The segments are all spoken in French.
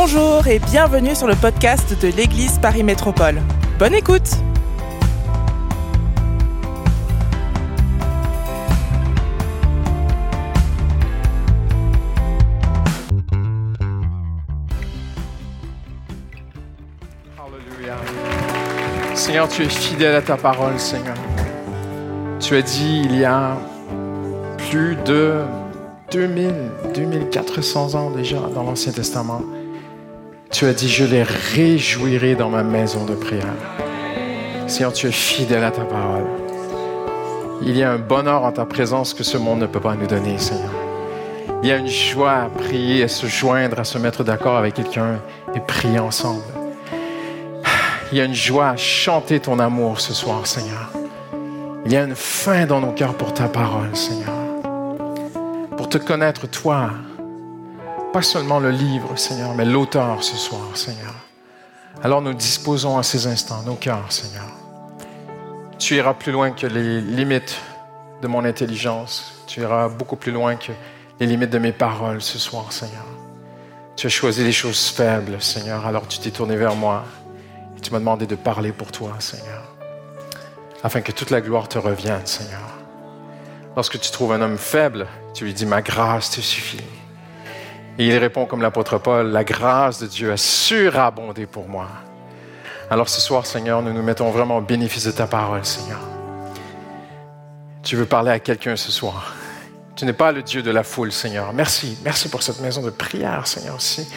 Bonjour et bienvenue sur le podcast de l'Église Paris Métropole. Bonne écoute Alléluia. Seigneur, tu es fidèle à ta parole, Seigneur. Tu as dit il y a plus de 2000, 2400 ans déjà dans l'Ancien Testament. Tu as dit, je les réjouirai dans ma maison de prière. Seigneur, tu es fidèle à ta parole. Il y a un bonheur en ta présence que ce monde ne peut pas nous donner, Seigneur. Il y a une joie à prier, à se joindre, à se mettre d'accord avec quelqu'un et prier ensemble. Il y a une joie à chanter ton amour ce soir, Seigneur. Il y a une faim dans nos cœurs pour ta parole, Seigneur. Pour te connaître, toi. Pas seulement le livre, Seigneur, mais l'auteur ce soir, Seigneur. Alors nous disposons à ces instants nos cœurs, Seigneur. Tu iras plus loin que les limites de mon intelligence. Tu iras beaucoup plus loin que les limites de mes paroles ce soir, Seigneur. Tu as choisi les choses faibles, Seigneur. Alors tu t'es tourné vers moi et tu m'as demandé de parler pour toi, Seigneur. Afin que toute la gloire te revienne, Seigneur. Lorsque tu trouves un homme faible, tu lui dis, ma grâce te suffit. Et il répond comme l'apôtre Paul, la grâce de Dieu a surabondé pour moi. Alors ce soir, Seigneur, nous nous mettons vraiment au bénéfice de ta parole, Seigneur. Tu veux parler à quelqu'un ce soir. Tu n'es pas le Dieu de la foule, Seigneur. Merci, merci pour cette maison de prière, Seigneur, aussi.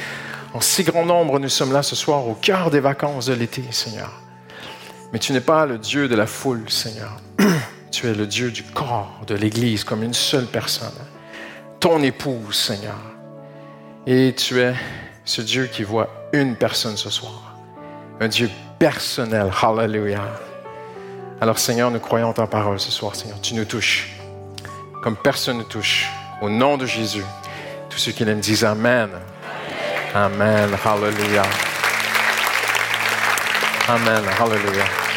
En si grand nombre, nous sommes là ce soir au cœur des vacances de l'été, Seigneur. Mais tu n'es pas le Dieu de la foule, Seigneur. Tu es le Dieu du corps, de l'Église, comme une seule personne. Ton épouse, Seigneur. Et tu es ce Dieu qui voit une personne ce soir. Un Dieu personnel. Hallelujah. Alors, Seigneur, nous croyons en ta parole ce soir, Seigneur. Tu nous touches comme personne ne touche. Au nom de Jésus. Tous ceux qui l'aiment disent Amen. Amen. Hallelujah. Amen. Hallelujah.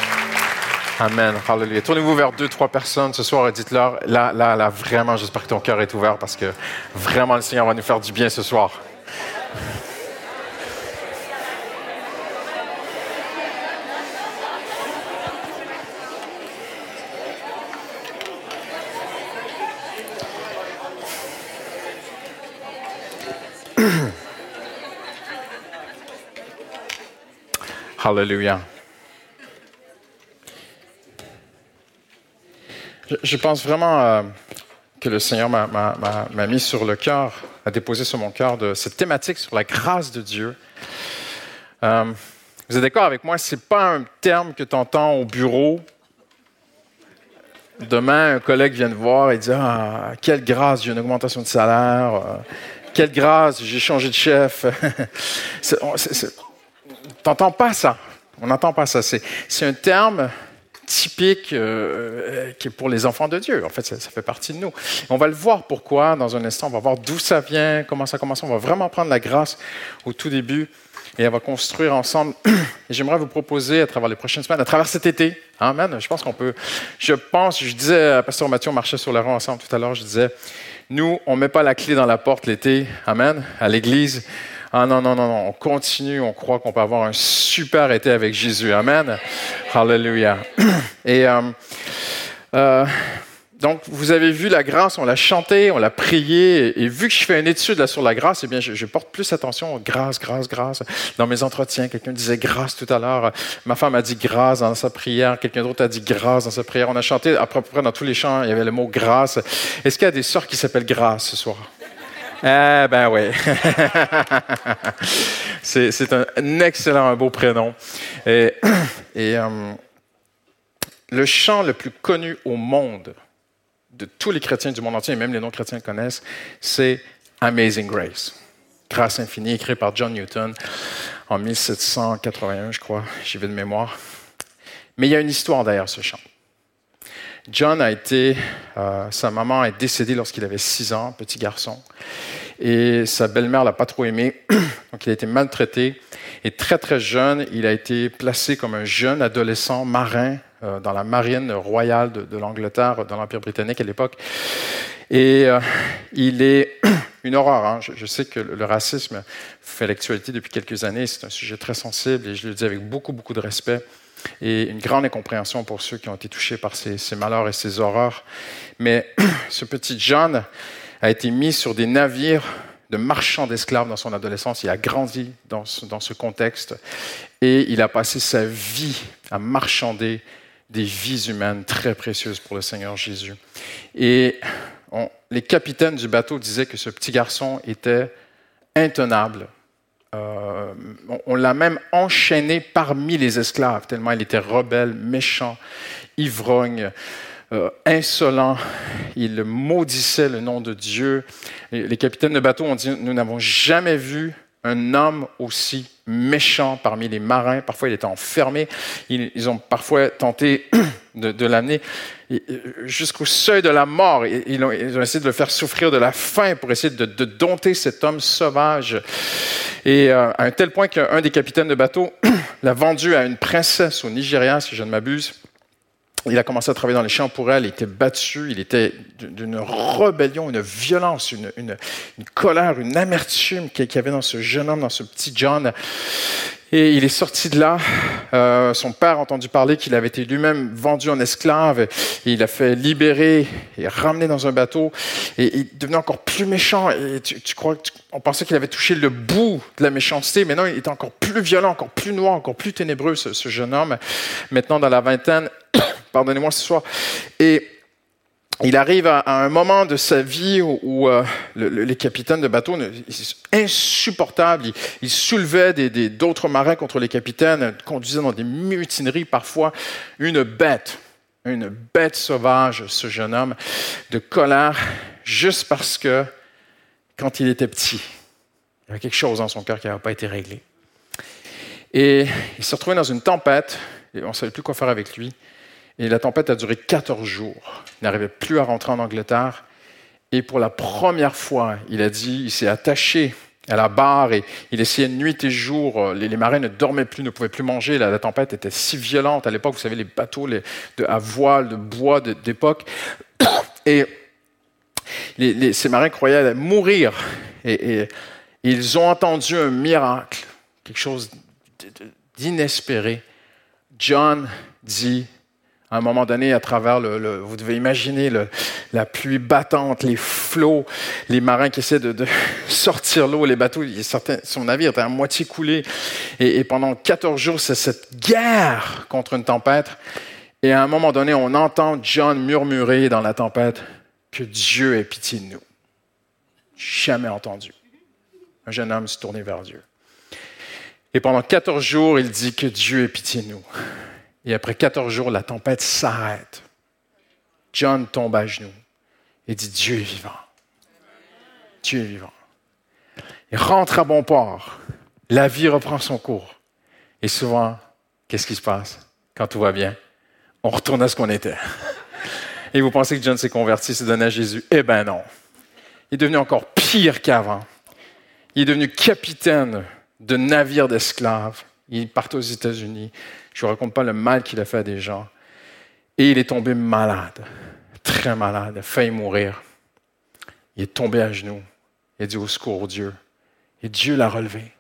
Amen. Hallelujah. Tournez-vous vers deux, trois personnes ce soir et dites-leur, là, là, là, vraiment, j'espère que ton cœur est ouvert parce que vraiment, le Seigneur va nous faire du bien ce soir. Hallelujah. Je, pense vraiment euh, que le Seigneur m'a- mis sur le cœur, a déposé sur mon cœur de cette thématique sur la grâce de Dieu. Euh, vous êtes d'accord avec moi? C'est pas un terme que tu entends au bureau. Demain, un collègue vient te voir et dit Ah, quelle grâce, j'ai une augmentation de salaire. Euh, quelle grâce, j'ai changé de chef. T'entends pas ça. On n'entend pas ça. C'est un terme typique euh, euh, qui est pour les enfants de Dieu. En fait, ça, fait partie de nous. On va le voir pourquoi dans un instant. On va voir d'où ça vient, comment ça commence. On va vraiment prendre la grâce au tout début et on va construire ensemble. J'aimerais vous proposer à travers les prochaines semaines, à travers cet été, Amen. Je pense qu'on peut. Je pense, je disais à Pasteur Mathieu, on marchait sur la rue ensemble tout à l'heure, je disais, nous, on ne met pas la clé dans la porte l'été, Amen, à l'église. Ah non, non, non, non, on continue, on croit qu'on peut avoir un super été avec Jésus. Amen. Hallelujah. Et euh, euh, donc, vous avez vu la grâce, on l'a chanté, on l'a prié, et, vu que je fais une étude là, sur la grâce, eh bien, je, je porte plus attention aux grâce, grâce, grâce. Dans mes entretiens, quelqu'un disait grâce tout à l'heure. Ma femme a dit grâce dans sa prière, quelqu'un d'autre a dit grâce dans sa prière. On a chanté à peu près dans tous les chants, il y avait le mot grâce. Est-ce qu'il y a des sœurs qui s'appellent grâce ce soir? Eh ben oui. c'est un, excellent, un beau prénom. Et, et euh, le chant le plus connu au monde de tous les chrétiens du monde entier, et même les non-chrétiens connaissent, c'est Amazing Grace. Grâce infinie, écrit par John Newton en 1781, je crois, j'y vais de mémoire. Mais il y a une histoire derrière ce chant. John a été, euh, sa maman est décédée lorsqu'il avait 6 ans, petit garçon, et sa belle-mère l'a pas trop aimé, donc il a été maltraité. Et très très jeune, il a été placé comme un jeune adolescent marin euh, dans la marine royale de, l'Angleterre, dans l'Empire britannique à l'époque. Et euh, il est une horreur. Hein. Je, sais que le, racisme fait l'actualité depuis quelques années. C'est un sujet très sensible et je le dis avec beaucoup, beaucoup de respect et une grande incompréhension pour ceux qui ont été touchés par ces, malheurs et ces horreurs. Mais ce petit John a été mis sur des navires de marchands d'esclaves dans son adolescence. Il a grandi dans dans ce contexte et il a passé sa vie à marchander des vies humaines très précieuses pour le Seigneur Jésus. Et les capitaines du bateau disaient que ce petit garçon était intenable. Euh, on, l'a même enchaîné parmi les esclaves, tellement il était rebelle, méchant, ivrogne, euh, insolent. Il maudissait le nom de Dieu. les capitaines de bateau ont dit, nous n'avons jamais vu un homme aussi méchant parmi les marins. Parfois, il était enfermé. Ils, ont parfois tenté de, l'amener euh, jusqu'au seuil de la mort. Ils ont, essayé de le faire souffrir de la faim pour essayer de, dompter cet homme sauvage. Et euh, à un tel point qu'un des capitaines de bateau l'a vendu à une princesse au Nigeria, si je ne m'abuse. Il a commencé à travailler dans les champs pour elle, il était battu, il était d'une rébellion, une violence, une, une, colère, une amertume qu'il y avait dans ce jeune homme, dans ce petit John. Et il est sorti de là. Euh, son père a entendu parler qu'il avait été lui-même vendu en esclave. Et il a fait libérer et ramener dans un bateau. Et il devenait encore plus méchant. Et tu, tu crois on pensait qu'il avait touché le bout de la méchanceté. mais non, il était encore plus violent, encore plus noir, encore plus ténébreux, ce, ce jeune homme. Maintenant, dans la vingtaine, pardonnez-moi ce soir. Et il arrive à, un moment de sa vie où, euh, les capitaines de bateaux, insupportables, ils, soulevaient d'autres marins contre les capitaines, conduisaient dans des mutineries parfois. Une bête, une bête sauvage, ce jeune homme, de colère, juste parce que quand il était petit, il y avait quelque chose dans son cœur qui n'avait pas été réglé. Et il se retrouvait dans une tempête, et on ne savait plus quoi faire avec lui. Et la tempête a duré 14 jours. Il n'arrivait plus à rentrer en Angleterre. Et pour la première fois, il a dit, il s'est attaché à la barre et il essayait nuit et jour. Les, marins ne dormaient plus, ne pouvaient plus manger. La, tempête était si violente. À l'époque, vous savez, les bateaux de, à voile, de bois d'époque. Et ces marins croyaient mourir. et ils ont entendu un miracle, quelque chose d'inespéré. John dit à un moment donné, à travers le, vous devez imaginer la pluie battante, les flots, les marins qui essaient de, sortir l'eau, les bateaux, son navire était à moitié coulé. Et, pendant 14 jours, c'est cette guerre contre une tempête. Et à un moment donné, on entend John murmurer dans la tempête que Dieu ait pitié de nous. Jamais entendu. Un jeune homme se tournait vers Dieu. Et pendant 14 jours, il dit que Dieu ait pitié de nous. Et après 14 jours, la tempête s'arrête. John tombe à genoux et dit Dieu est vivant. Dieu est vivant. Il rentre à bon port. La vie reprend son cours. Et souvent, qu'est-ce qui se passe? Quand tout va bien? On retourne à ce qu'on était. Et vous pensez que John s'est converti, s'est donné à Jésus? Eh bien non. Il est devenu encore pire qu'avant. Il est devenu capitaine de navires d'esclaves. Il part aux États-Unis. Je ne raconte pas le mal qu'il a fait à des gens. Et il est tombé malade, très malade, a failli mourir. Il est tombé à genoux. Il a dit au secours, Dieu. Et Dieu l'a relevé.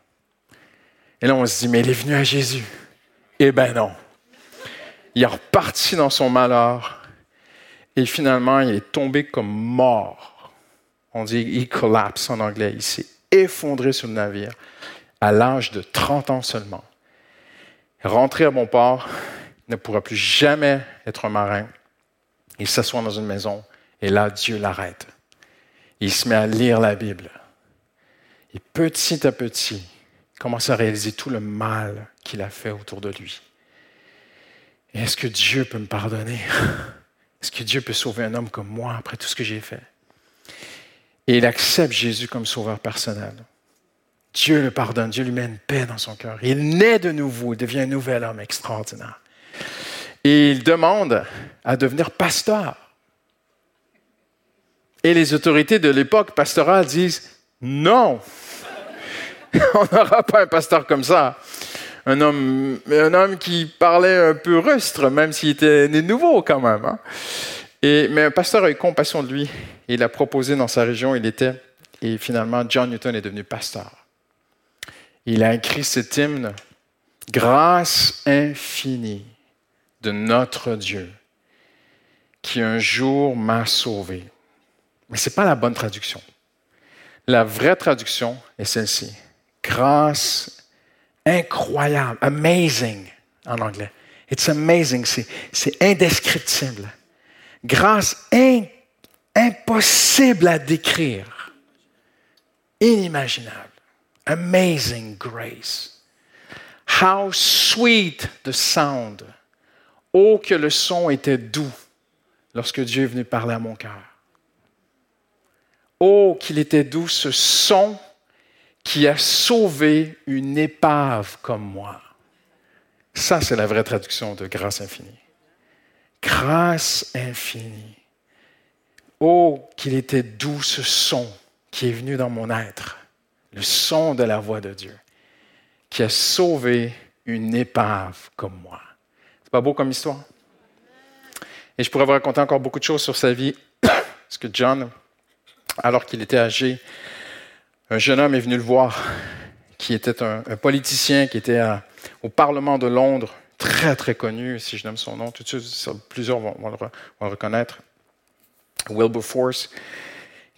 Et là, on se dit, mais il est venu à Jésus. Eh bien non. Il est reparti dans son malheur. Et finalement, il est tombé comme mort. On dit, il collapse en anglais. Il s'est effondré sur le navire à l'âge de 30 ans seulement rentrer à bon port, ne pourra plus jamais être un marin. Il s'assoit dans une maison et là, Dieu l'arrête. Il se met à lire la Bible. Et petit à petit, il commence à réaliser tout le mal qu'il a fait autour de lui. est-ce que Dieu peut me pardonner? Est-ce que Dieu peut sauver un homme comme moi après tout ce que j'ai fait? Et il accepte Jésus comme sauveur personnel. Dieu le pardonne, Dieu lui met une paix dans son cœur. Il naît de nouveau, il devient un nouvel homme extraordinaire. Et il demande à devenir pasteur. Et les autorités de l'époque pastorale disent non, on n'aura pas un pasteur comme ça. Un homme, qui parlait un peu rustre, même s'il était né nouveau quand même. Hein. Mais un pasteur a eu compassion de lui. Il a proposé dans sa région, il était et finalement John Newton est devenu pasteur. Il a écrit cet hymne, Grâce infinie de notre Dieu, qui un jour m'a sauvé. Mais ce n'est pas la bonne traduction. La vraie traduction est celle-ci. Grâce incroyable, amazing en anglais. It's amazing, c'est indescriptible. Grâce impossible à décrire, inimaginable. Amazing grace. How sweet the sound. Oh, que le son était doux lorsque Dieu est venu parler à mon cœur. Oh, qu'il était doux ce son qui a sauvé une épave comme moi. Ça, c'est la vraie traduction de grâce infinie. Grâce infinie. Oh, qu'il était doux ce son qui est venu dans mon être, le son de la voix de Dieu, qui a sauvé une épave comme moi. C'est pas beau comme histoire? Et je pourrais vous raconter encore beaucoup de choses sur sa vie, parce que John, alors qu'il était âgé, un jeune homme est venu le voir, qui était un, politicien qui était au Parlement de Londres, très très connu, si je nomme son nom, tout de suite, plusieurs vont, le, reconnaître. Wilberforce,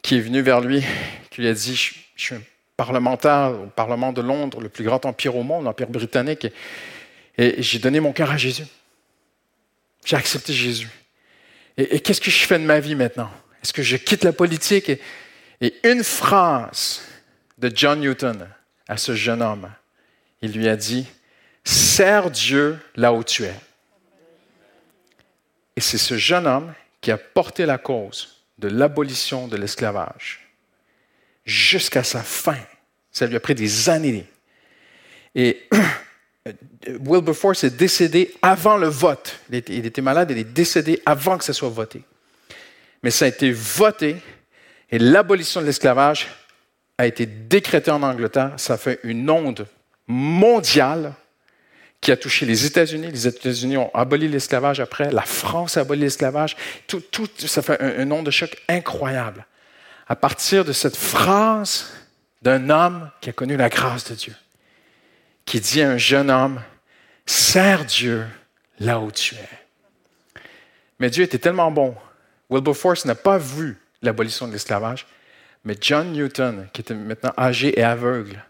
qui est venu vers lui, qui lui a dit Je, suis un parlementaire au Parlement de Londres, le plus grand empire au monde, l'empire britannique, et, j'ai donné mon cœur à Jésus. J'ai accepté Jésus. Et, qu'est-ce que je fais de ma vie maintenant? Est-ce que je quitte la politique? Et une phrase de John Newton à ce jeune homme, il lui a dit Sers Dieu là où tu es. Et c'est ce jeune homme qui a porté la cause de l'abolition de l'esclavage jusqu'à sa fin. Ça lui a pris des années. Et Wilberforce est décédé avant le vote. Il était, malade, il est décédé avant que ça soit voté. Mais ça a été voté et l'abolition de l'esclavage a été décrétée en Angleterre. Ça fait une onde mondiale qui a touché les États-Unis. Les États-Unis ont aboli l'esclavage après. La France a aboli l'esclavage. Tout, ça fait un, nom de choc incroyable. À partir de cette phrase d'un homme qui a connu la grâce de Dieu, qui dit à un jeune homme, Sers Dieu là où tu es. Mais Dieu était tellement bon. Wilberforce n'a pas vu l'abolition de l'esclavage, mais John Newton, qui était maintenant âgé et aveugle,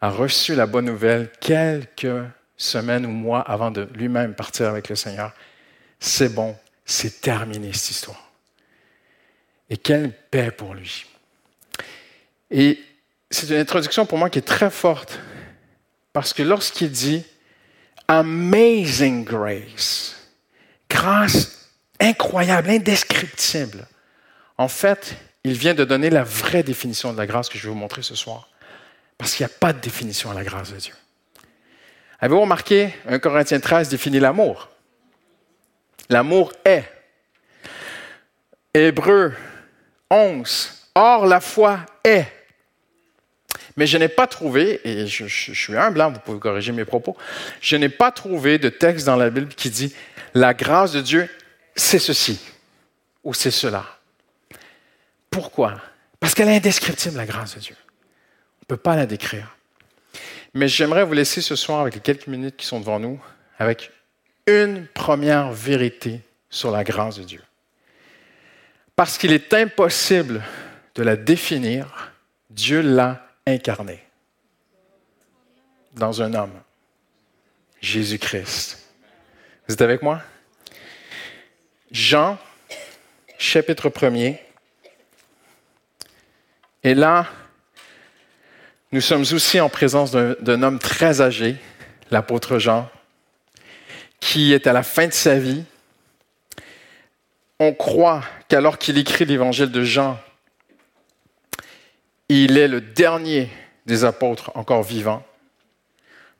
a reçu la bonne nouvelle quelques semaines ou mois avant de lui-même partir avec le Seigneur. C'est bon, c'est terminé cette histoire. Et quelle paix pour lui. Et c'est une introduction pour moi qui est très forte, parce que lorsqu'il dit Amazing grace, grâce incroyable, indescriptible, en fait, il vient de donner la vraie définition de la grâce que je vais vous montrer ce soir. Parce qu'il n'y a pas de définition à la grâce de Dieu. Avez-vous remarqué, 1 Corinthiens 13 définit l'amour. L'amour est. Hébreu 11. Or, la foi est. Mais je n'ai pas trouvé, et je, suis humble, hein, vous pouvez corriger mes propos, je n'ai pas trouvé de texte dans la Bible qui dit la grâce de Dieu, c'est ceci ou c'est cela. Pourquoi? Parce qu'elle est indescriptible, la grâce de Dieu. On ne peut pas la décrire. Mais j'aimerais vous laisser ce soir, avec les quelques minutes qui sont devant nous, avec une première vérité sur la grâce de Dieu. Parce qu'il est impossible de la définir, Dieu l'a incarnée dans un homme, Jésus-Christ. Vous êtes avec moi? Jean, chapitre 1er. Et là, nous sommes aussi en présence d'un homme très âgé, l'apôtre Jean, qui est à la fin de sa vie. On croit qu'alors qu'il écrit l'évangile de Jean, il est le dernier des apôtres encore vivants.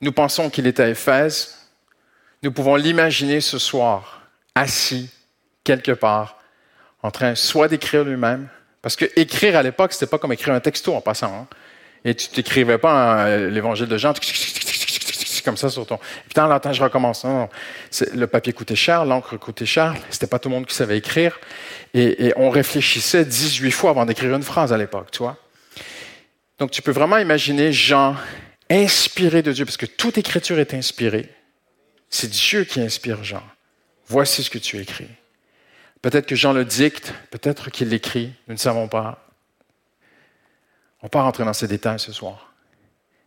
Nous pensons qu'il est à Éphèse. Nous pouvons l'imaginer ce soir, assis quelque part, en train soit d'écrire lui-même, parce que écrire à l'époque, c'était pas comme écrire un texto en passant. Hein. Et tu t'écrivais pas euh, l'évangile de Jean comme ça sur ton. Putain, là, je recommence. Non, Le papier coûtait cher, l'encre coûtait cher. C'était pas tout le monde qui savait écrire. Et, on réfléchissait 18 fois avant d'écrire une phrase à l'époque, tu vois. Donc tu peux vraiment imaginer Jean inspiré de Dieu, parce que toute écriture est inspirée. C'est Dieu qui inspire Jean. Voici ce que tu écris. Peut-être que Jean le dicte, peut-être qu'il l'écrit, nous ne savons pas. On ne va pas rentrer dans ces détails ce soir.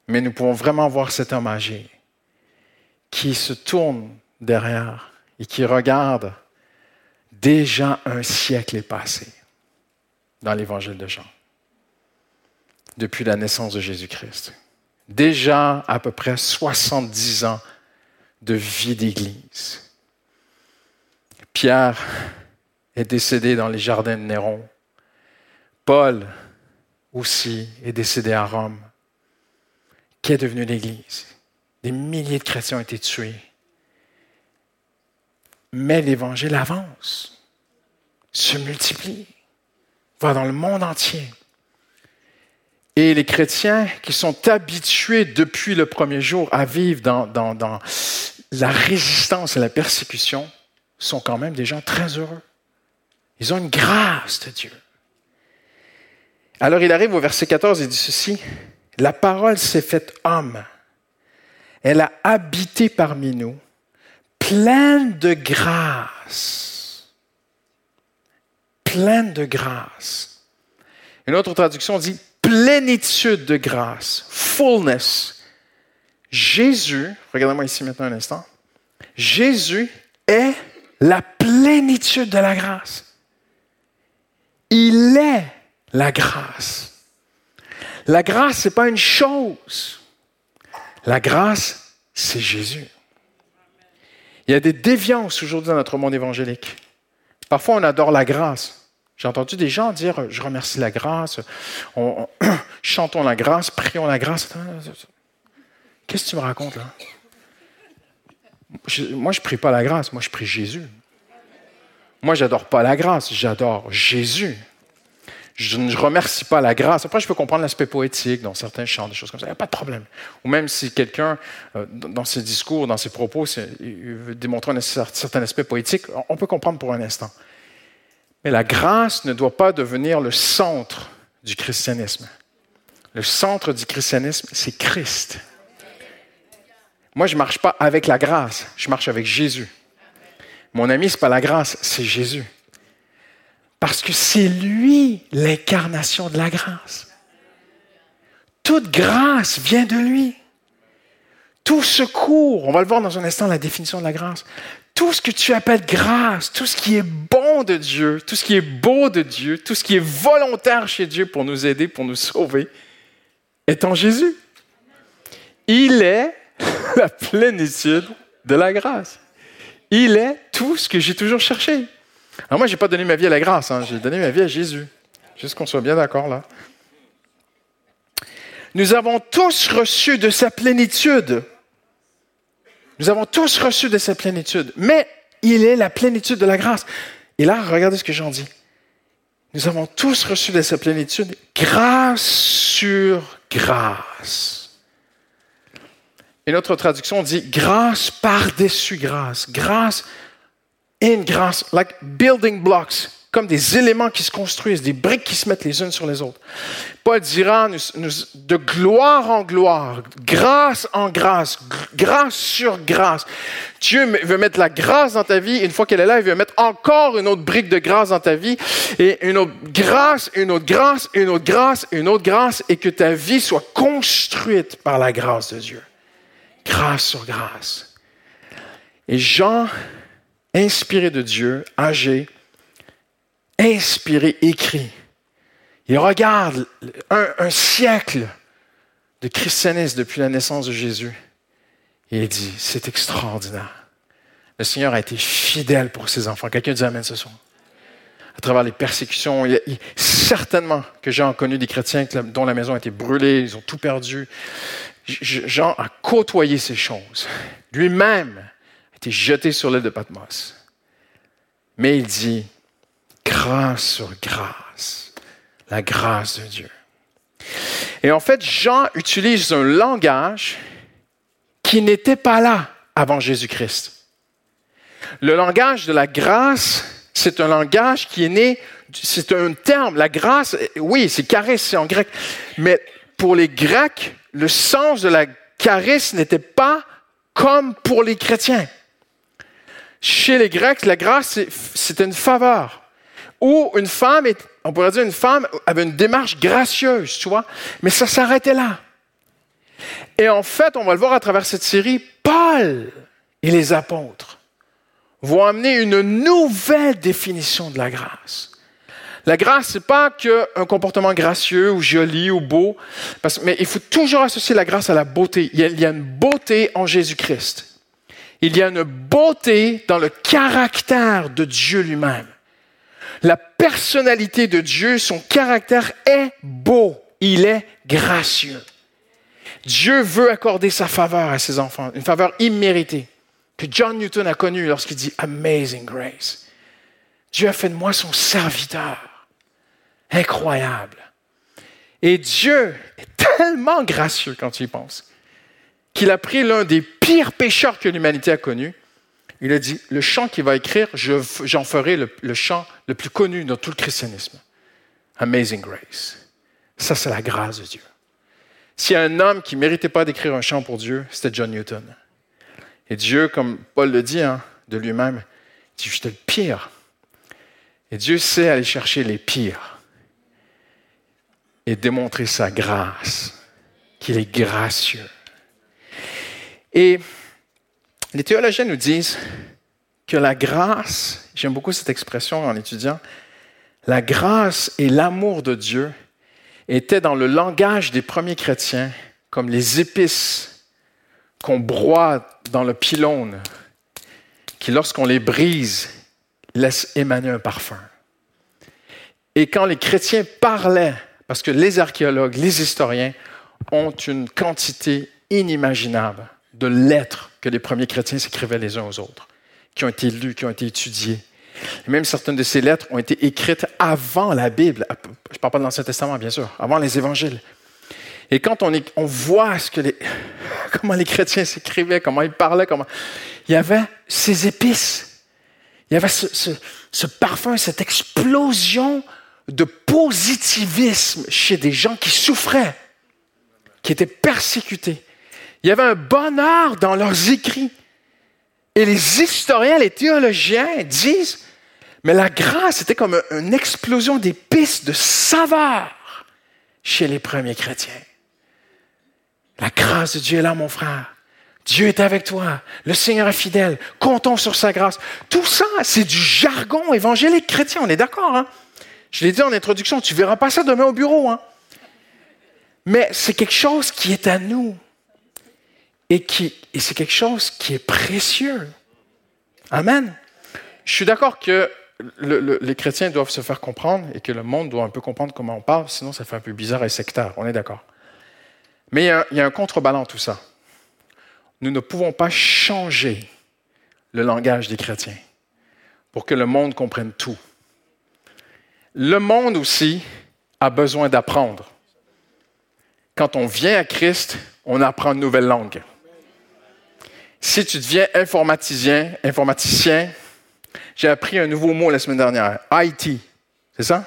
Mais nous pouvons vraiment voir cet homme âgé qui se tourne derrière et qui regarde déjà un siècle est passé dans l'évangile de Jean, depuis la naissance de Jésus-Christ. Déjà à peu près 70 ans de vie d'Église. Pierre est décédé dans les jardins de Néron. Paul aussi est décédé à Rome. Qu'est devenu l'Église? Des milliers de chrétiens ont été tués. Mais l'Évangile avance, se multiplie, va dans le monde entier. Et les chrétiens qui sont habitués depuis le premier jour à vivre dans, la résistance et la persécution sont quand même des gens très heureux. Ils ont une grâce de Dieu. Alors il arrive au verset 14 et dit ceci, La parole s'est faite homme. Elle a habité parmi nous, pleine de grâce. Pleine de grâce. Une autre traduction dit plénitude de grâce, fullness. Jésus, regardez-moi ici maintenant un instant, Jésus est la plénitude de la grâce. Il est la grâce. La grâce, ce n'est pas une chose. La grâce, c'est Jésus. Il y a des déviances aujourd'hui dans notre monde évangélique. Parfois, on adore la grâce. J'ai entendu des gens dire Je remercie la grâce, chantons la grâce, prions la grâce. Qu'est-ce que tu me racontes là? Moi, je ne prie pas la grâce, moi, je prie Jésus. Moi, j'adore pas la grâce, j'adore Jésus. Je ne remercie pas la grâce. Après, je peux comprendre l'aspect poétique dans certains chants, des choses comme ça. Il n'y a pas de problème. Ou même si quelqu'un, euh, dans ses discours, dans ses propos, veut démontrer un certain aspect poétique, on peut comprendre pour un instant. Mais la grâce ne doit pas devenir le centre du christianisme. Le centre du christianisme, c'est Christ. Moi, je ne marche pas avec la grâce, je marche avec Jésus. Mon ami, ce n'est pas la grâce, c'est Jésus. Parce que c'est lui l'incarnation de la grâce. Toute grâce vient de lui. Tout secours, on va le voir dans un instant, la définition de la grâce. Tout ce que tu appelles grâce, tout ce qui est bon de Dieu, tout ce qui est beau de Dieu, tout ce qui est volontaire chez Dieu pour nous aider, pour nous sauver, est en Jésus. Il est la plénitude de la grâce. Il est tout ce que j'ai toujours cherché. Alors moi, je n'ai pas donné ma vie à la grâce, hein. j'ai donné ma vie à Jésus. Juste qu'on soit bien d'accord là. Nous avons tous reçu de sa plénitude. Nous avons tous reçu de sa plénitude. Mais il est la plénitude de la grâce. Et là, regardez ce que j'en dis. Nous avons tous reçu de sa plénitude grâce sur grâce. Et notre traduction dit grâce par-dessus grâce. Grâce in grâce, like building blocks, comme des éléments qui se construisent, des briques qui se mettent les unes sur les autres. Paul dira de gloire en gloire, grâce en grâce, grâce sur grâce. Dieu veut mettre la grâce dans ta vie. Une fois qu'elle est là, il veut mettre encore une autre brique de grâce dans ta vie. Et une autre grâce, une autre grâce, une autre grâce, une autre grâce. Et que ta vie soit construite par la grâce de Dieu. Grâce sur grâce. Et Jean inspiré de Dieu, âgé, inspiré, écrit. Il regarde un, siècle de christianisme depuis la naissance de Jésus. Et il dit, c'est extraordinaire. Le Seigneur a été fidèle pour ses enfants. Quelqu'un dit Amen ce soir. À travers les persécutions, certainement que Jean a connu des chrétiens dont la maison a été brûlée, ils ont tout perdu. Jean a côtoyé ces choses. Lui-même été jeté sur l'île de Patmos. Mais il dit, grâce sur grâce, la grâce de Dieu. Et en fait, Jean utilise un langage qui n'était pas là avant Jésus-Christ. Le langage de la grâce, c'est un langage qui est né, c'est un terme, la grâce, oui, c'est carré, c'est en grec, mais pour les Grecs, le sens de la charisme n'était pas comme pour les chrétiens. Chez les Grecs, la grâce, c'était une faveur. Ou une femme, on pourrait dire une femme avait une démarche gracieuse, tu vois, mais ça s'arrêtait là. Et en fait, on va le voir à travers cette série, Paul et les apôtres vont amener une nouvelle définition de la grâce. La grâce, n'est pas qu'un comportement gracieux ou joli ou beau, mais il faut toujours associer la grâce à la beauté. Il y a, une beauté en Jésus-Christ. Il y a une beauté dans le caractère de Dieu lui-même. La personnalité de Dieu, son caractère est beau. Il est gracieux. Dieu veut accorder sa faveur à ses enfants, une faveur imméritée que John Newton a connue lorsqu'il dit Amazing Grace. Dieu a fait de moi son serviteur. Incroyable. Et Dieu est tellement gracieux quand tu y penses qu'il a pris l'un des pires pécheurs que l'humanité a connu. Il a dit, le chant qu'il va écrire, j'en ferai le, chant le plus connu dans tout le christianisme. Amazing Grace. Ça, c'est la grâce de Dieu. S'il y a un homme qui ne méritait pas d'écrire un chant pour Dieu, c'était John Newton. Et Dieu, comme Paul le dit hein, de lui-même, dit, j'étais le pire. Et Dieu sait aller chercher les pires et démontrer sa grâce, qu'il est gracieux. Et les théologiens nous disent que la grâce, j'aime beaucoup cette expression en étudiant, la grâce et l'amour de Dieu étaient dans le langage des premiers chrétiens comme les épices qu'on broie dans le pylône, qui lorsqu'on les brise, laissent émaner un parfum. Et quand les chrétiens parlaient, parce que les archéologues, les historiens ont une quantité inimaginable de lettres que les premiers chrétiens s'écrivaient les uns aux autres, qui ont été lues, qui ont été étudiées. Et même certaines de ces lettres ont été écrites avant la Bible. Je ne parle pas de l'Ancien Testament, bien sûr, avant les évangiles. Et quand on, voit ce que les, comment les chrétiens s'écrivaient, comment ils parlaient, comment, il y avait ces épices. Il y avait ce, ce parfum, cette explosion de positivisme chez des gens qui souffraient, qui étaient persécutés. Il y avait un bonheur dans leurs écrits. Et les historiens, les théologiens disent, mais la grâce c'était comme une explosion d'épices de saveur chez les premiers chrétiens. La grâce de Dieu est là, mon frère. Dieu est avec toi. Le Seigneur est fidèle. Comptons sur sa grâce. Tout ça, c'est du jargon évangélique chrétien. On est d'accord, hein? Je l'ai dit en introduction, tu verras pas ça demain au bureau, hein? Mais c'est quelque chose qui est à nous. Et, qui, et c'est quelque chose qui est précieux. Amen. Je suis d'accord que les chrétiens doivent se faire comprendre et que le monde doit un peu comprendre comment on parle, sinon ça fait un peu bizarre et sectaire, on est d'accord. Mais il y, a, il y a un contrebalan tout ça. Nous ne pouvons pas changer le langage des chrétiens pour que le monde comprenne tout. Le monde aussi a besoin d'apprendre. Quand on vient à Christ, on apprend une nouvelle langue. Si tu deviens informaticien, informaticien, j'ai appris un nouveau mot la semaine dernière, IT. C'est ça,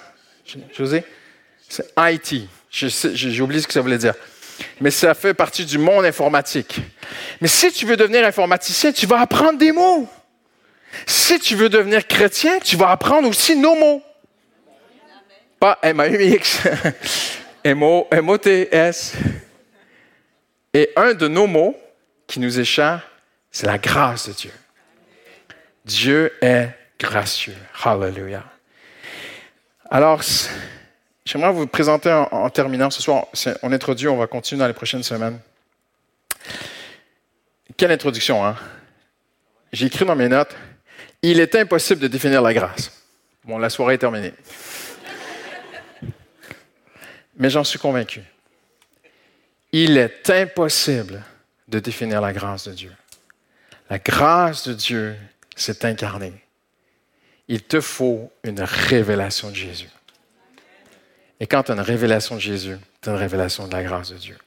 José? C'est IT. J'ai oublié ce que ça voulait dire. Mais ça fait partie du monde informatique. Mais si tu veux devenir informaticien, tu vas apprendre des mots. Si tu veux devenir chrétien, tu vas apprendre aussi nos mots. Pas M-A-U-X, M-O-T-S. Et un de nos mots qui nous échappe, c'est la grâce de Dieu. Dieu est gracieux. Hallelujah. Alors, j'aimerais vous présenter en, terminant ce soir. On introduit, on va continuer dans les prochaines semaines. Quelle introduction, hein? J'ai écrit dans mes notes, il est impossible de définir la grâce. Bon, la soirée est terminée. Mais j'en suis convaincu. Il est impossible de définir la grâce de Dieu. La grâce de Dieu s'est incarnée. Il te faut une révélation de Jésus. Et quand tu as une révélation de Jésus, tu as une révélation de la grâce de Dieu.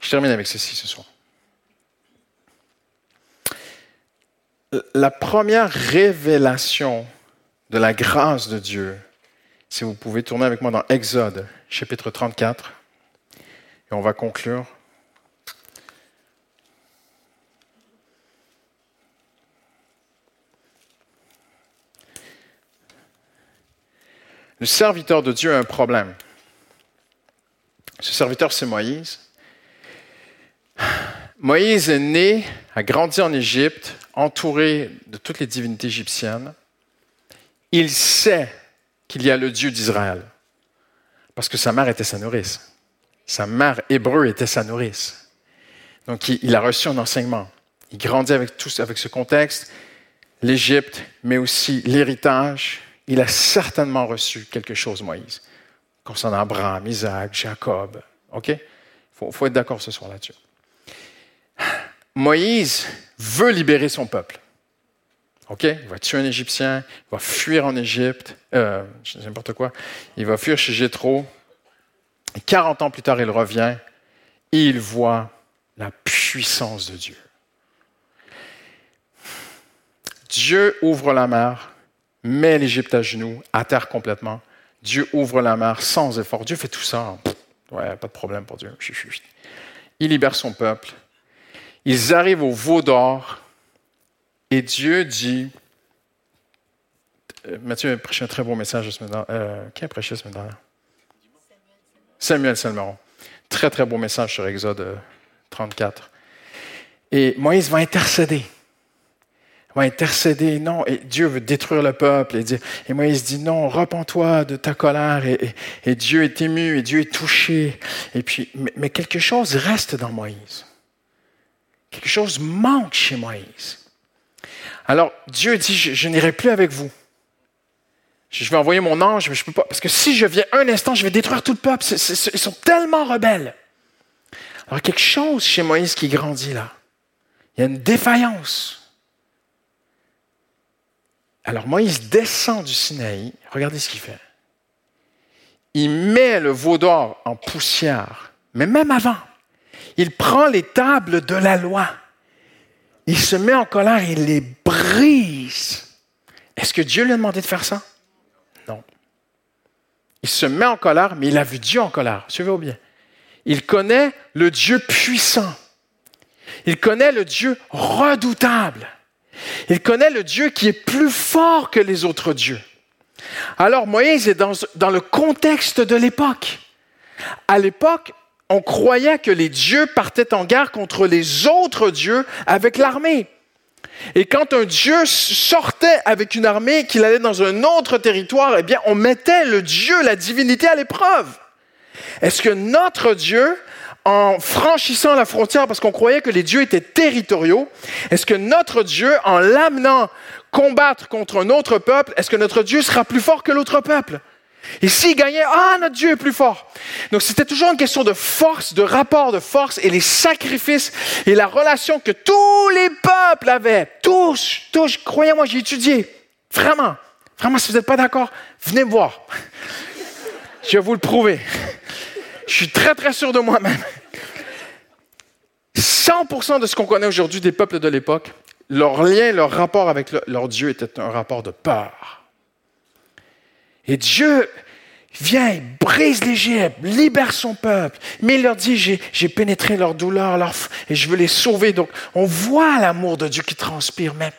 Je termine avec ceci ce soir. La première révélation de la grâce de Dieu, si vous pouvez tourner avec moi dans Exode, chapitre 34, Et on va conclure. Le serviteur de Dieu a un problème. Ce serviteur, c'est Moïse. Moïse est né, a grandi en Égypte, entouré de toutes les divinités égyptiennes. Il sait qu'il y a le Dieu d'Israël, parce que sa mère était sa nourrice. Sa mère hébreu était sa nourrice. Donc il, a reçu un enseignement. Il grandit avec, tout, avec ce contexte, l'Égypte, mais aussi l'héritage. Il a certainement reçu quelque chose, Moïse, concernant Abraham, Isaac, Jacob. OK? Il faut, être d'accord ce soir là-dessus. Moïse veut libérer son peuple. OK? Il va tuer un Égyptien, il va fuir en Égypte, euh, n'importe quoi. Il va fuir chez Jétro. 40 ans plus tard, il revient et il voit la puissance de Dieu. Dieu ouvre la mer, met l'Égypte à genoux, à terre complètement. Dieu ouvre la mer sans effort. Dieu fait tout ça. Ouais, pas de problème pour Dieu. Il libère son peuple. Ils arrivent au veau d'or et Dieu dit. Euh, Mathieu a prêché un très beau message ce matin. Euh, qui a prêché ce matin? Samuel Salmeron. Très, très beau message sur Exode 34. Et Moïse va intercéder. Va intercéder, non, et Dieu veut détruire le peuple. Et, et Moïse dit, non, repens-toi de ta colère. Et, Dieu est ému, et Dieu est touché. Et puis, mais quelque chose reste dans Moïse. Quelque chose manque chez Moïse. Alors Dieu dit, je, n'irai plus avec vous. Je vais envoyer mon ange, mais je ne peux pas. Parce que si je viens un instant, je vais détruire tout le peuple. ils sont tellement rebelles. Alors quelque chose chez Moïse qui grandit là. Il y a une défaillance. Alors Moïse descend du Sinaï. Regardez ce qu'il fait. Il met le veau d'or en poussière. Mais même avant, il prend les tables de la loi. Il se met en colère et il les brise. Est-ce que Dieu lui a demandé de faire ça? Non. Il se met en colère, mais il a vu Dieu en colère. Suivez-vous bien. Il connaît le Dieu puissant. Il connaît le Dieu redoutable. Il connaît le Dieu qui est plus fort que les autres dieux. Alors Moïse est dans, le contexte de l'époque. À l'époque, on croyait que les dieux partaient en guerre contre les autres dieux avec l'armée. Et quand un dieu sortait avec une armée, qu'il allait dans un autre territoire, eh bien, on mettait le dieu, la divinité à l'épreuve. Est-ce que notre Dieu, en franchissant la frontière, parce qu'on croyait que les dieux étaient territoriaux, est-ce que notre Dieu, en l'amenant combattre contre un autre peuple, est-ce que notre Dieu sera plus fort que l'autre peuple? Et s'il gagnait, ah, notre Dieu est plus fort. Donc c'était toujours une question de force, de rapport de force et les sacrifices et la relation que tous les peuples avaient. Tous, tous, croyez-moi, j'ai étudié. Vraiment. Vraiment, si vous n'êtes pas d'accord, venez me voir. Je vais vous le prouver. Je suis très, très sûr de moi-même. 100% de ce qu'on connaît aujourd'hui des peuples de l'époque, leur lien, leur rapport avec leur Dieu était un rapport de peur. Et Dieu vient, brise l'Égypte, libère son peuple. Mais il leur dit, j'ai pénétré leur douleur leur, et je veux les sauver. Donc, on voit l'amour de Dieu qui transpire, mais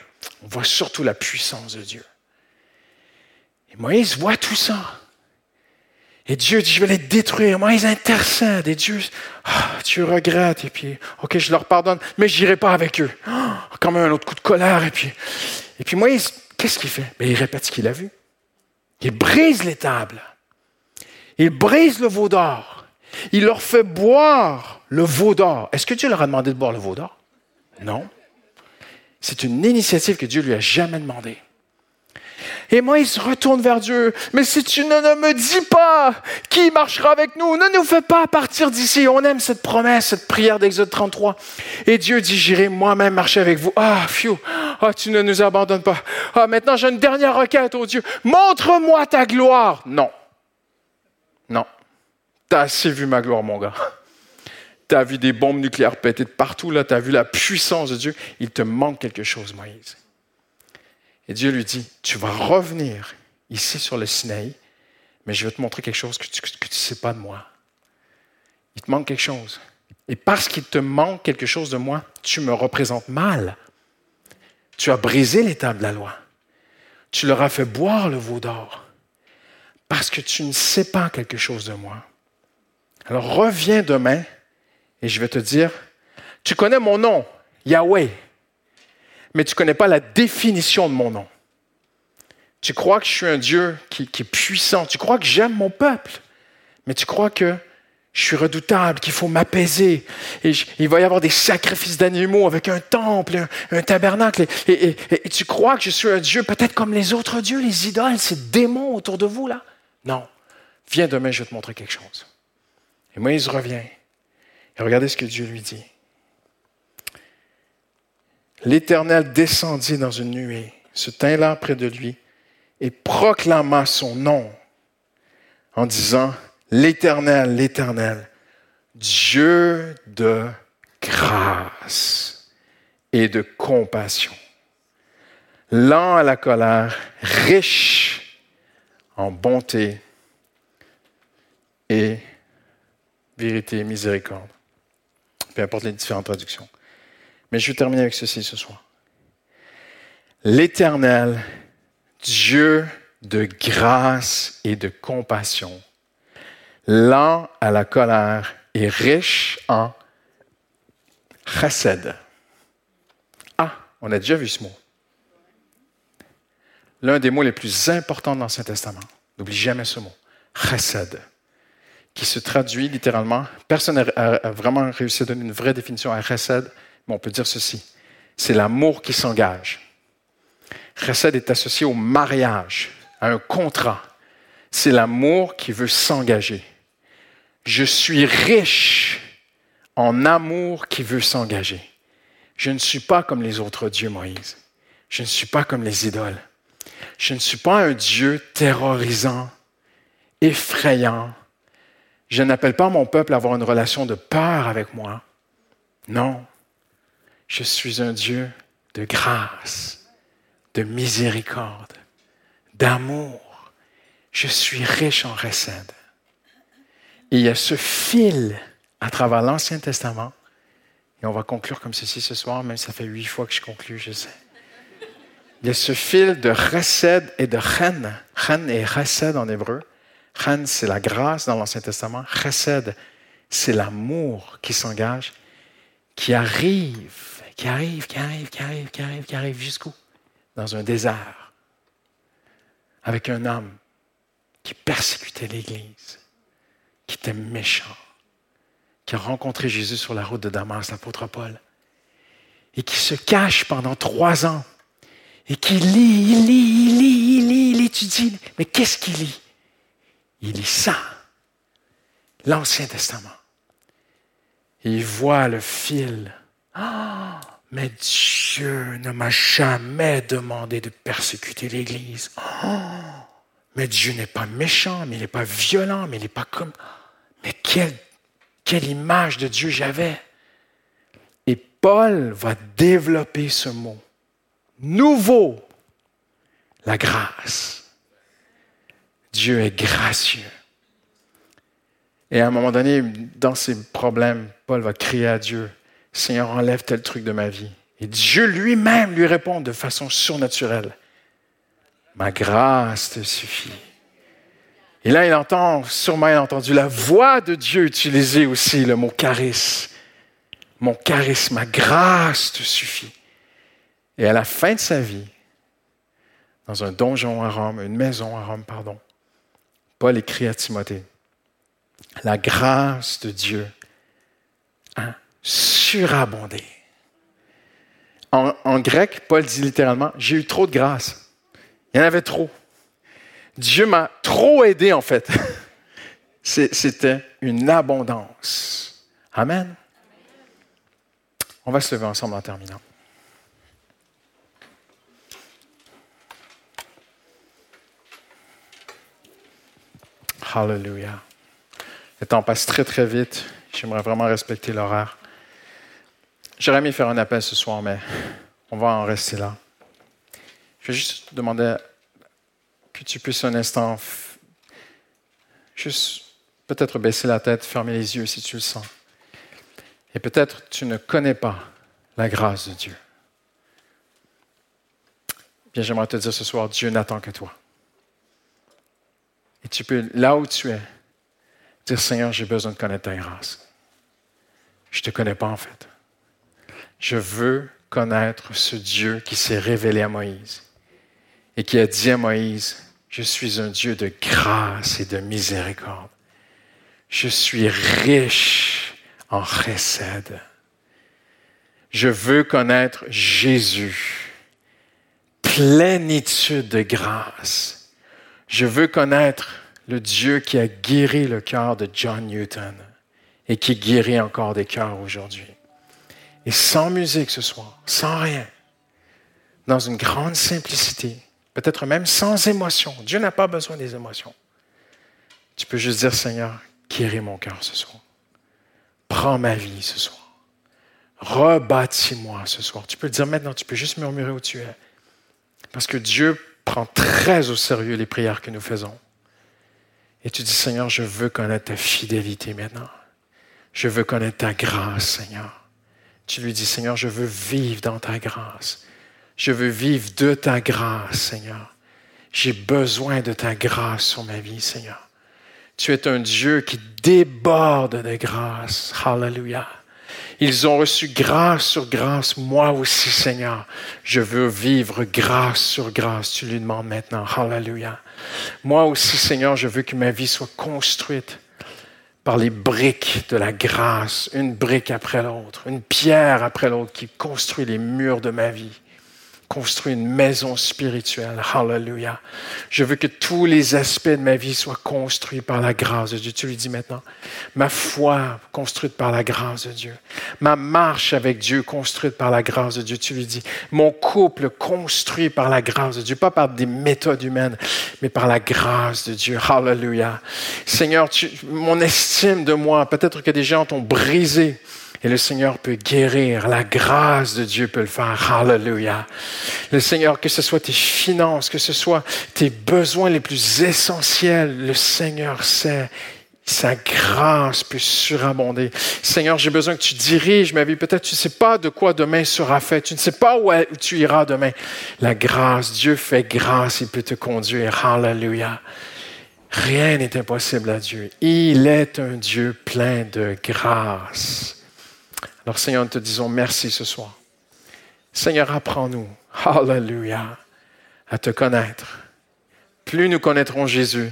on voit surtout la puissance de Dieu. Et Moïse voit tout ça. Et Dieu dit, je vais les détruire. Moïse intercède. Et Dieu, ah, tu regrettes. Et puis, OK, je leur pardonne, mais je n'irai pas avec eux. Oh, quand même un autre coup de colère. Et puis, et puis qu'est-ce qu'il fait? Mais ben, il répète ce qu'il a vu. Il brise les tables. Il brise le veau d'or. Il leur fait boire le veau d'or. Est-ce que Dieu leur a demandé de boire le veau d'or? Non. C'est une initiative que Dieu lui a jamais demandé. Et moi, il se retourne vers Dieu. Mais si tu ne, me dis pas qui marchera avec nous, ne nous fais pas partir d'ici. On aime cette promesse, cette prière d'Exode 33. Et Dieu dit, j'irai moi-même marcher avec vous. Ah, fiou. Ah, tu ne nous abandonnes pas. Ah, maintenant j'ai une dernière requête, oh Dieu. Montre-moi ta gloire. Non. Non. T'as assez vu ma gloire, mon gars. T'as vu des bombes nucléaires péter de partout, là. T'as vu la puissance de Dieu. Il te manque quelque chose, Moïse. Et Dieu lui dit, tu vas revenir ici sur le Sinaï, mais je vais te montrer quelque chose que tu ne sais pas de moi. Il te manque quelque chose. Et parce qu'il te manque quelque chose de moi, tu me représentes mal. Tu as brisé l'état de la loi. Tu leur as fait boire le veau d'or parce que tu ne sais pas quelque chose de moi. Alors reviens demain et je vais te dire, tu connais mon nom, Yahweh, mais tu ne connais pas la définition de mon nom. Tu crois que je suis un Dieu qui, est puissant, tu crois que j'aime mon peuple, mais tu crois que je suis redoutable, qu'il faut m'apaiser. Et il va y avoir des sacrifices d'animaux avec un temple, un, tabernacle. Et, tu crois que je suis un Dieu peut-être comme les autres dieux, les idoles, ces démons autour de vous là? Non. Viens demain, je vais te montrer quelque chose. Et Moïse revient. Et regardez ce que Dieu lui dit. L'Éternel descendit dans une nuée, se tint là près de lui et proclama son nom en disant, l'Éternel, l'Éternel, Dieu de grâce et de compassion, lent à la colère, riche en bonté et vérité et miséricorde. Peu importe les différentes traductions. Mais je vais terminer avec ceci ce soir. L'Éternel, Dieu de grâce et de compassion, lent à la colère et riche en chesed. Ah, on a déjà vu ce mot. L'un des mots les plus importants dans l'Ancien Testament. N'oublie jamais ce mot. Chesed. Qui se traduit littéralement. Personne n'a vraiment réussi à donner une vraie définition à chesed, on peut dire ceci. C'est l'amour qui s'engage. Chesed est associé au mariage, à un contrat. C'est l'amour qui veut s'engager. Je suis riche en amour qui veut s'engager. Je ne suis pas comme les autres dieux, Moïse. Je ne suis pas comme les idoles. Je ne suis pas un Dieu terrorisant, effrayant. Je n'appelle pas mon peuple à avoir une relation de peur avec moi. Non, je suis un Dieu de grâce, de miséricorde, d'amour. Je suis riche en recède. Et il y a ce fil à travers l'Ancien Testament. Et on va conclure comme ceci ce soir, même ça fait huit fois que je conclue, je sais. Il y a ce fil de recède et de chen. Chen et recède en hébreu. Chen, c'est la grâce dans l'Ancien Testament. Recède, c'est l'amour qui s'engage, qui arrive, qui arrive, qui arrive, qui arrive, qui arrive, qui arrive jusqu'où? Dans un désert, avec un homme qui persécutait l'Église qui était méchant, qui a rencontré Jésus sur la route de Damas, l'apôtre Paul, et qui se cache pendant trois ans, et qui lit, il lit, il lit, il lit, il étudie. Mais qu'est-ce qu'il lit? Il lit ça, l'Ancien Testament. Et il voit le fil. Ah, mais Dieu ne m'a jamais demandé de persécuter l'Église. Mais Dieu n'est pas méchant, mais il n'est pas violent, mais il n'est pas comme... Mais quelle, quelle image de Dieu j'avais. Et Paul va développer ce mot. Nouveau, la grâce. Dieu est gracieux. Et à un moment donné, dans ses problèmes, Paul va crier à Dieu, Seigneur, enlève tel truc de ma vie. Et Dieu lui-même lui répond de façon surnaturelle. Ma grâce te suffit. Et là, il entend, sûrement il a entendu la voix de Dieu utiliser aussi le mot charisme. Mon charisme, ma grâce te suffit. Et à la fin de sa vie, dans un donjon à Rome, une maison à Rome, pardon, Paul écrit à Timothée, la grâce de Dieu surabondé. En, grec, Paul dit littéralement, j'ai eu trop de grâce. Il y en avait trop. Dieu m'a trop aidé, en fait. C'était une abondance. Amen. On va se lever ensemble en terminant. Hallelujah. Le temps passe très très vite. J'aimerais vraiment respecter l'horaire. J'aurais aimé faire un appel ce soir, mais on va en rester là. Je vais juste demander que tu puisses un instant, juste peut-être baisser la tête, fermer les yeux si tu le sens. Et peut-être tu ne connais pas la grâce de Dieu. Bien, j'aimerais te dire ce soir, Dieu n'attend que toi. Et tu peux, là où tu es, dire Seigneur, j'ai besoin de connaître ta grâce. Je ne te connais pas en fait. Je veux connaître ce Dieu qui s'est révélé à Moïse et qui a dit à Moïse, je suis un Dieu de grâce et de miséricorde. Je suis riche en chesed. Je veux connaître Jésus, plénitude de grâce. Je veux connaître le Dieu qui a guéri le cœur de John Newton et qui guérit encore des cœurs aujourd'hui. Et sans musique ce soir, sans rien, dans une grande simplicité, peut-être même sans émotion. Dieu n'a pas besoin des émotions. Tu peux juste dire, Seigneur, guéris mon cœur ce soir. Prends ma vie ce soir. Rebâtis-moi ce soir. Tu peux le dire maintenant, tu peux juste murmurer où tu es. Parce que Dieu prend très au sérieux les prières que nous faisons. Et tu dis, Seigneur, je veux connaître ta fidélité maintenant. Je veux connaître ta grâce, Seigneur. Tu lui dis, Seigneur, je veux vivre dans ta grâce. Je veux vivre de ta grâce, Seigneur. J'ai besoin de ta grâce sur ma vie, Seigneur. Tu es un Dieu qui déborde de grâce. Hallelujah. Ils ont reçu grâce sur grâce. Moi aussi, Seigneur, je veux vivre grâce sur grâce. Tu lui demandes maintenant. Hallelujah. Moi aussi, Seigneur, je veux que ma vie soit construite par les briques de la grâce, une brique après l'autre, une pierre après l'autre qui construit les murs de ma vie construit une maison spirituelle. Hallelujah. Je veux que tous les aspects de ma vie soient construits par la grâce de Dieu. Tu lui dis maintenant, ma foi construite par la grâce de Dieu. Ma marche avec Dieu construite par la grâce de Dieu. Tu lui dis, mon couple construit par la grâce de Dieu, pas par des méthodes humaines, mais par la grâce de Dieu. Hallelujah. Seigneur, mon estime de moi, peut-être que des gens t'ont brisé et le Seigneur peut guérir. La grâce de Dieu peut le faire. Hallelujah. Le Seigneur, que ce soit tes finances, que ce soit tes besoins les plus essentiels, le Seigneur sait. Sa grâce peut surabonder. Seigneur, j'ai besoin que tu diriges ma vie. Peut-être tu ne sais pas de quoi demain sera fait. Tu ne sais pas où tu iras demain. La grâce, Dieu fait grâce, il peut te conduire. Hallelujah. Rien n'est impossible à Dieu. Il est un Dieu plein de grâce. Alors Seigneur, nous te disons merci ce soir. Seigneur, apprends-nous, hallelujah, à te connaître. Plus nous connaîtrons Jésus,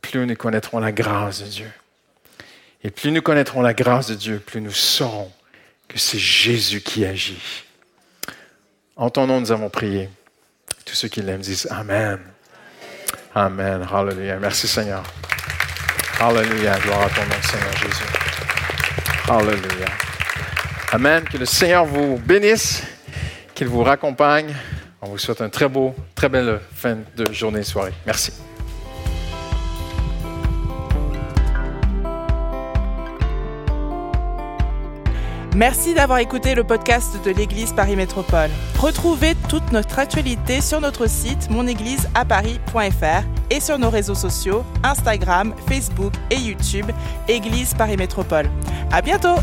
plus nous connaîtrons la grâce de Dieu. Et plus nous connaîtrons la grâce de Dieu, plus nous saurons que c'est Jésus qui agit. En ton nom, nous avons prié. Tous ceux qui l'aiment disent Amen. Amen. Hallelujah. Merci Seigneur. Hallelujah. Gloire à ton nom, Seigneur Jésus. Hallelujah. Amen. Que le Seigneur vous bénisse, qu'il vous raccompagne. On vous souhaite un très beau, très belle fin de journée et soirée. Merci. Merci d'avoir écouté le podcast de l'Église Paris Métropole. Retrouvez toute notre actualité sur notre site monégliseaparis.fr et sur nos réseaux sociaux Instagram, Facebook et YouTube Église Paris Métropole. À bientôt!